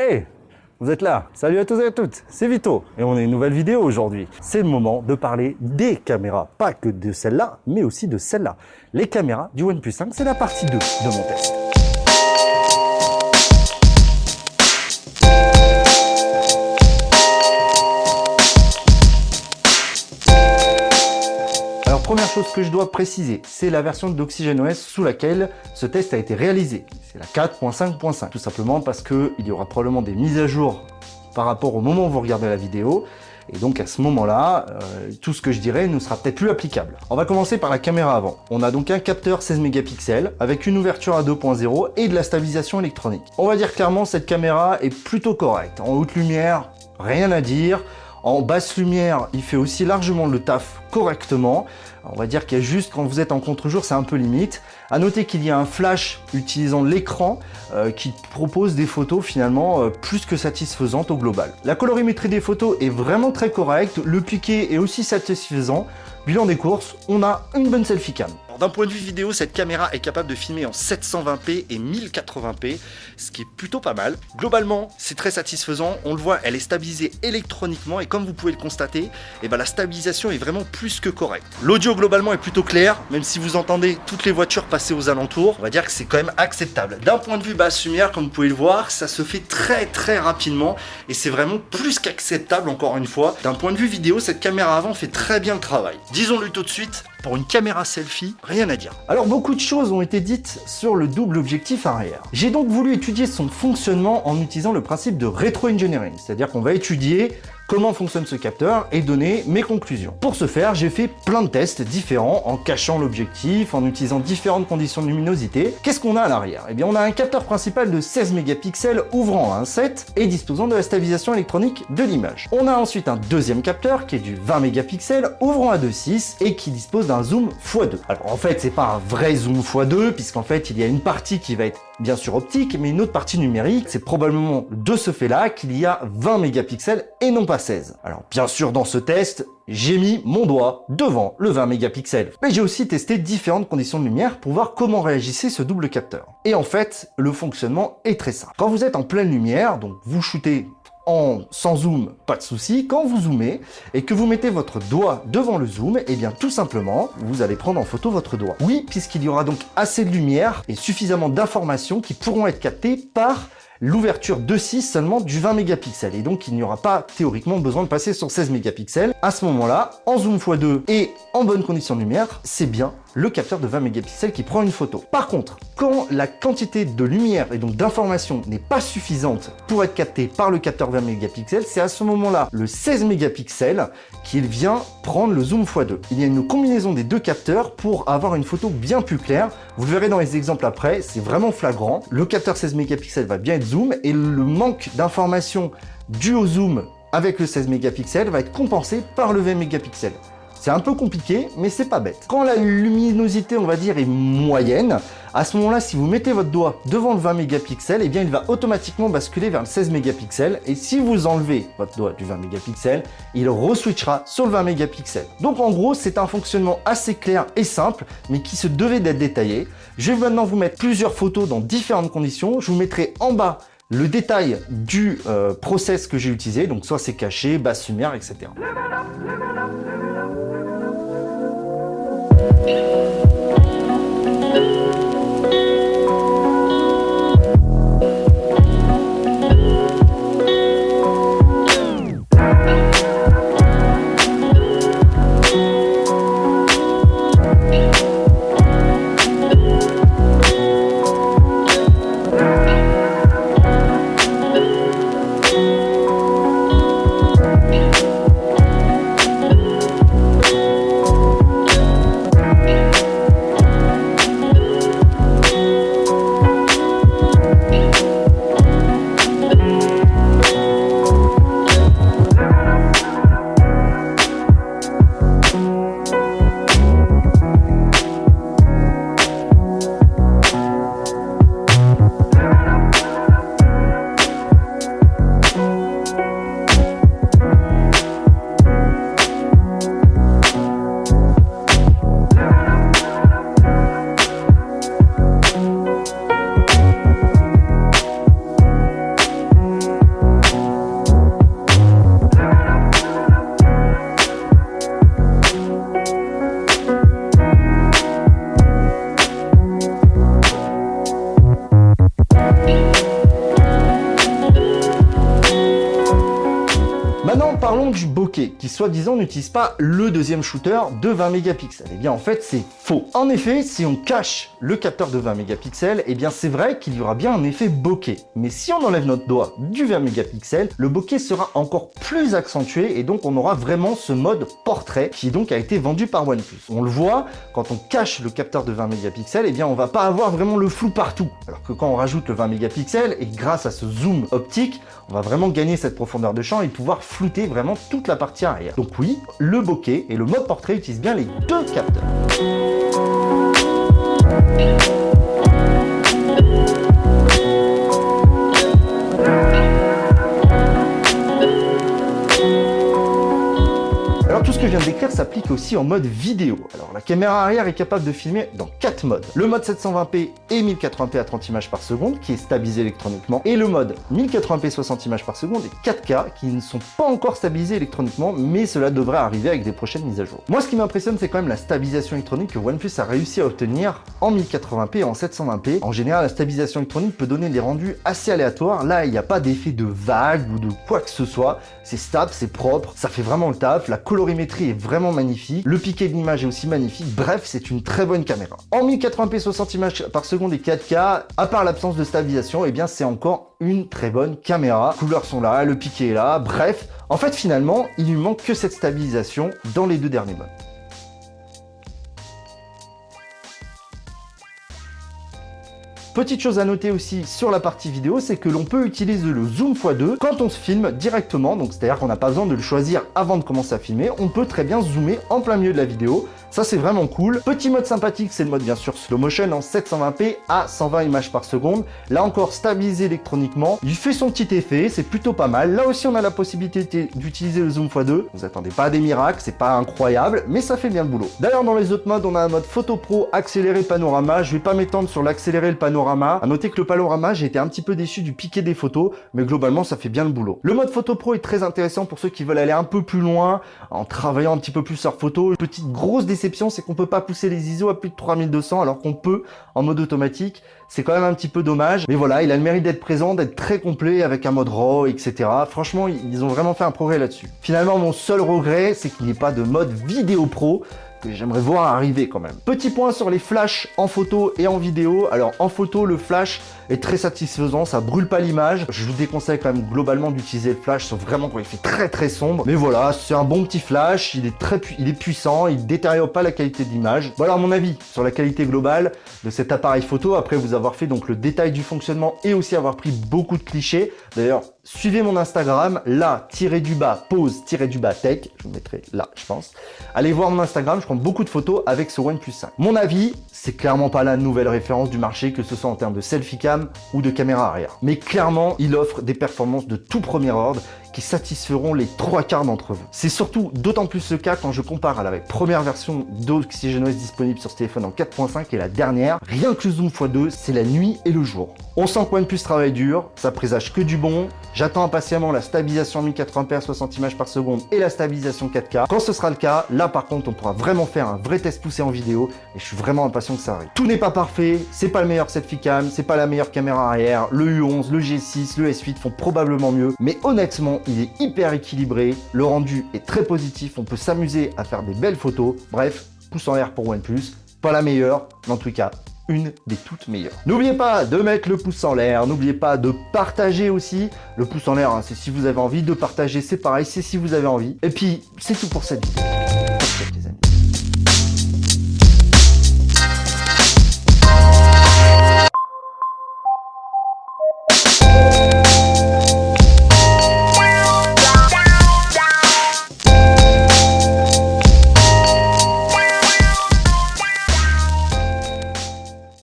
Hey, vous êtes là. Salut à tous et à toutes. C'est Vito et on a une nouvelle vidéo aujourd'hui. C'est le moment de parler des caméras, pas que de celle-là, mais aussi de celle-là. Les caméras du OnePlus 5, c'est la partie 2 de mon test. Première chose que je dois préciser, c'est la version d'OxygenOS sous laquelle ce test a été réalisé. C'est la 4.5.5, tout simplement parce qu'il y aura probablement des mises à jour par rapport au moment où vous regardez la vidéo. Et donc à ce moment-là, euh, tout ce que je dirais ne sera peut-être plus applicable. On va commencer par la caméra avant. On a donc un capteur 16 mégapixels avec une ouverture à 2.0 et de la stabilisation électronique. On va dire clairement cette caméra est plutôt correcte. En haute lumière, rien à dire. En basse lumière, il fait aussi largement le taf correctement. On va dire qu'il y a juste quand vous êtes en contre-jour, c'est un peu limite. À noter qu'il y a un flash utilisant l'écran euh, qui propose des photos finalement euh, plus que satisfaisantes au global. La colorimétrie des photos est vraiment très correcte, le piqué est aussi satisfaisant. Bilan des courses, on a une bonne selfie cam. D'un point de vue vidéo, cette caméra est capable de filmer en 720p et 1080p, ce qui est plutôt pas mal. Globalement, c'est très satisfaisant. On le voit, elle est stabilisée électroniquement et comme vous pouvez le constater, eh ben, la stabilisation est vraiment plus que correcte. L'audio globalement est plutôt clair, même si vous entendez toutes les voitures passer aux alentours, on va dire que c'est quand même acceptable. D'un point de vue basse lumière, comme vous pouvez le voir, ça se fait très très rapidement et c'est vraiment plus qu'acceptable encore une fois. D'un point de vue vidéo, cette caméra avant fait très bien le travail. Disons-le tout de suite, pour une caméra selfie, rien à dire. Alors beaucoup de choses ont été dites sur le double objectif arrière. J'ai donc voulu étudier son fonctionnement en utilisant le principe de rétro-engineering, c'est-à-dire qu'on va étudier comment fonctionne ce capteur et donner mes conclusions. Pour ce faire, j'ai fait plein de tests différents en cachant l'objectif, en utilisant différentes conditions de luminosité. Qu'est-ce qu'on a à l'arrière? Eh bien, on a un capteur principal de 16 mégapixels ouvrant à 1.7 et disposant de la stabilisation électronique de l'image. On a ensuite un deuxième capteur qui est du 20 mégapixels ouvrant à 2.6 et qui dispose d'un zoom x2. Alors en fait, c'est pas un vrai zoom x2 puisqu'en fait, il y a une partie qui va être bien sûr optique, mais une autre partie numérique. C'est probablement de ce fait-là qu'il y a 20 mégapixels et non pas 16. Alors bien sûr, dans ce test, j'ai mis mon doigt devant le 20 mégapixels. Mais j'ai aussi testé différentes conditions de lumière pour voir comment réagissait ce double capteur. Et en fait, le fonctionnement est très simple. Quand vous êtes en pleine lumière, donc vous shootez sans zoom, pas de souci. Quand vous zoomez et que vous mettez votre doigt devant le zoom, et eh bien tout simplement, vous allez prendre en photo votre doigt. Oui, puisqu'il y aura donc assez de lumière et suffisamment d'informations qui pourront être captées par l'ouverture de 6 seulement du 20 mégapixels et donc il n'y aura pas théoriquement besoin de passer sur 16 mégapixels. À ce moment-là, en zoom x2 et en bonne condition de lumière, c'est bien le capteur de 20 mégapixels qui prend une photo. Par contre, quand la quantité de lumière et donc d'information n'est pas suffisante pour être captée par le capteur 20 mégapixels, c'est à ce moment-là le 16 mégapixels qu'il vient prendre le zoom x2. Il y a une combinaison des deux capteurs pour avoir une photo bien plus claire. Vous le verrez dans les exemples après, c'est vraiment flagrant. Le capteur 16 mégapixels va bien être zoom et le manque d'information dû au zoom avec le 16 mégapixels va être compensé par le 20 mégapixels. C'est un peu compliqué, mais c'est pas bête. Quand la luminosité, on va dire, est moyenne, à ce moment-là, si vous mettez votre doigt devant le 20 mégapixels, eh bien, il va automatiquement basculer vers le 16 mégapixels. Et si vous enlevez votre doigt du 20 mégapixels, il reswitchera sur le 20 mégapixels. Donc, en gros, c'est un fonctionnement assez clair et simple, mais qui se devait d'être détaillé. Je vais maintenant vous mettre plusieurs photos dans différentes conditions. Je vous mettrai en bas le détail du euh, process que j'ai utilisé, donc soit c'est caché, basse lumière, etc. qui soi-disant n'utilise pas le deuxième shooter de 20 mégapixels. Eh bien en fait c'est faux. En effet, si on cache le capteur de 20 mégapixels, eh bien c'est vrai qu'il y aura bien un effet bokeh. Mais si on enlève notre doigt du 20 mégapixels, le bokeh sera encore plus accentué et donc on aura vraiment ce mode portrait qui donc a été vendu par OnePlus. On le voit, quand on cache le capteur de 20 mégapixels, eh bien on va pas avoir vraiment le flou partout. Alors que quand on rajoute le 20 mégapixels et grâce à ce zoom optique, on va vraiment gagner cette profondeur de champ et pouvoir flouter vraiment toute la partie Donc oui, le bokeh et le mode portrait utilisent bien les deux capteurs. Je décrire s'applique aussi en mode vidéo. Alors la caméra arrière est capable de filmer dans quatre modes. Le mode 720p et 1080p à 30 images par seconde qui est stabilisé électroniquement et le mode 1080p 60 images par seconde et 4K qui ne sont pas encore stabilisés électroniquement mais cela devrait arriver avec des prochaines mises à jour. Moi ce qui m'impressionne c'est quand même la stabilisation électronique que OnePlus a réussi à obtenir en 1080p et en 720p. En général la stabilisation électronique peut donner des rendus assez aléatoires. Là il n'y a pas d'effet de vague ou de quoi que ce soit. C'est stable, c'est propre, ça fait vraiment le taf. La colorimétrie est vraiment magnifique. Le piqué de l'image est aussi magnifique. Bref, c'est une très bonne caméra. En 1080p 60 images par seconde et 4K, à part l'absence de stabilisation, et eh bien c'est encore une très bonne caméra. Couleurs sont là, le piqué est là. Bref, en fait finalement, il lui manque que cette stabilisation dans les deux derniers modes. Petite chose à noter aussi sur la partie vidéo, c'est que l'on peut utiliser le zoom x2 quand on se filme directement, donc c'est-à-dire qu'on n'a pas besoin de le choisir avant de commencer à filmer, on peut très bien zoomer en plein milieu de la vidéo, ça c'est vraiment cool. Petit mode sympathique, c'est le mode bien sûr slow motion en 720p à 120 images par seconde, là encore stabilisé électroniquement, il fait son petit effet, c'est plutôt pas mal. Là aussi on a la possibilité d'utiliser le zoom x2, vous attendez pas des miracles, c'est pas incroyable, mais ça fait bien le boulot. D'ailleurs dans les autres modes, on a un mode photo pro accéléré panorama, je vais pas m'étendre sur l'accéléré le panorama À noter que le panorama, j'ai été un petit peu déçu du piqué des photos, mais globalement, ça fait bien le boulot. Le mode photo pro est très intéressant pour ceux qui veulent aller un peu plus loin, en travaillant un petit peu plus leur photo. Petite grosse c'est qu'on peut pas pousser les ISO à plus de 3200, alors qu'on peut en mode automatique. C'est quand même un petit peu dommage. Mais voilà, il a le mérite d'être présent, d'être très complet avec un mode RAW, etc. Franchement, ils ont vraiment fait un progrès là-dessus. Finalement, mon seul regret, c'est qu'il n'y ait pas de mode vidéo pro que j'aimerais voir arriver quand même. Petit point sur les flashs en photo et en vidéo. Alors en photo, le flash est très satisfaisant, ça brûle pas l'image. Je vous déconseille quand même globalement d'utiliser le flash, sauf vraiment quand il fait très très sombre. Mais voilà, c'est un bon petit flash, il est très il est puissant, il détériore pas la qualité de l'image. Voilà mon avis sur la qualité globale de cet appareil photo après vous avoir fait donc le détail du fonctionnement et aussi avoir pris beaucoup de clichés. D'ailleurs, suivez mon Instagram, là, tiré du bas, pose, tiré du bas tech, je vous mettrai là, je pense. Allez voir mon Instagram, je prends beaucoup de photos avec ce OnePlus 5. Mon avis, c'est clairement pas la nouvelle référence du marché, que ce soit en termes de selfie cam ou de caméra arrière. Mais clairement, il offre des performances de tout premier ordre qui satisferont les trois quarts d'entre vous. C'est surtout d'autant plus le cas quand je compare à la première version d'OxygenOS disponible sur ce téléphone en 4.5 et la dernière. Rien que le zoom x2, c'est la nuit et le jour. On sent que OnePlus travaille dur, ça présage que du bon. J'attends impatiemment la stabilisation 1080p à 60 images par seconde et la stabilisation 4K. Quand ce sera le cas, là par contre, on pourra vraiment faire un vrai test poussé en vidéo et je suis vraiment impatient que ça arrive. Tout n'est pas parfait, c'est pas le meilleur selfie cam, c'est pas la meilleure caméra arrière. Le U11, le G6, le S8 font probablement mieux, mais honnêtement, il est hyper équilibré, le rendu est très positif, on peut s'amuser à faire des belles photos. Bref, pouce en l'air pour OnePlus. Pas la meilleure, mais en tout cas, une des toutes meilleures. N'oubliez pas de mettre le pouce en l'air, n'oubliez pas de partager aussi. Le pouce en l'air, hein, c'est si vous avez envie de partager, c'est pareil, c'est si vous avez envie. Et puis, c'est tout pour cette vidéo.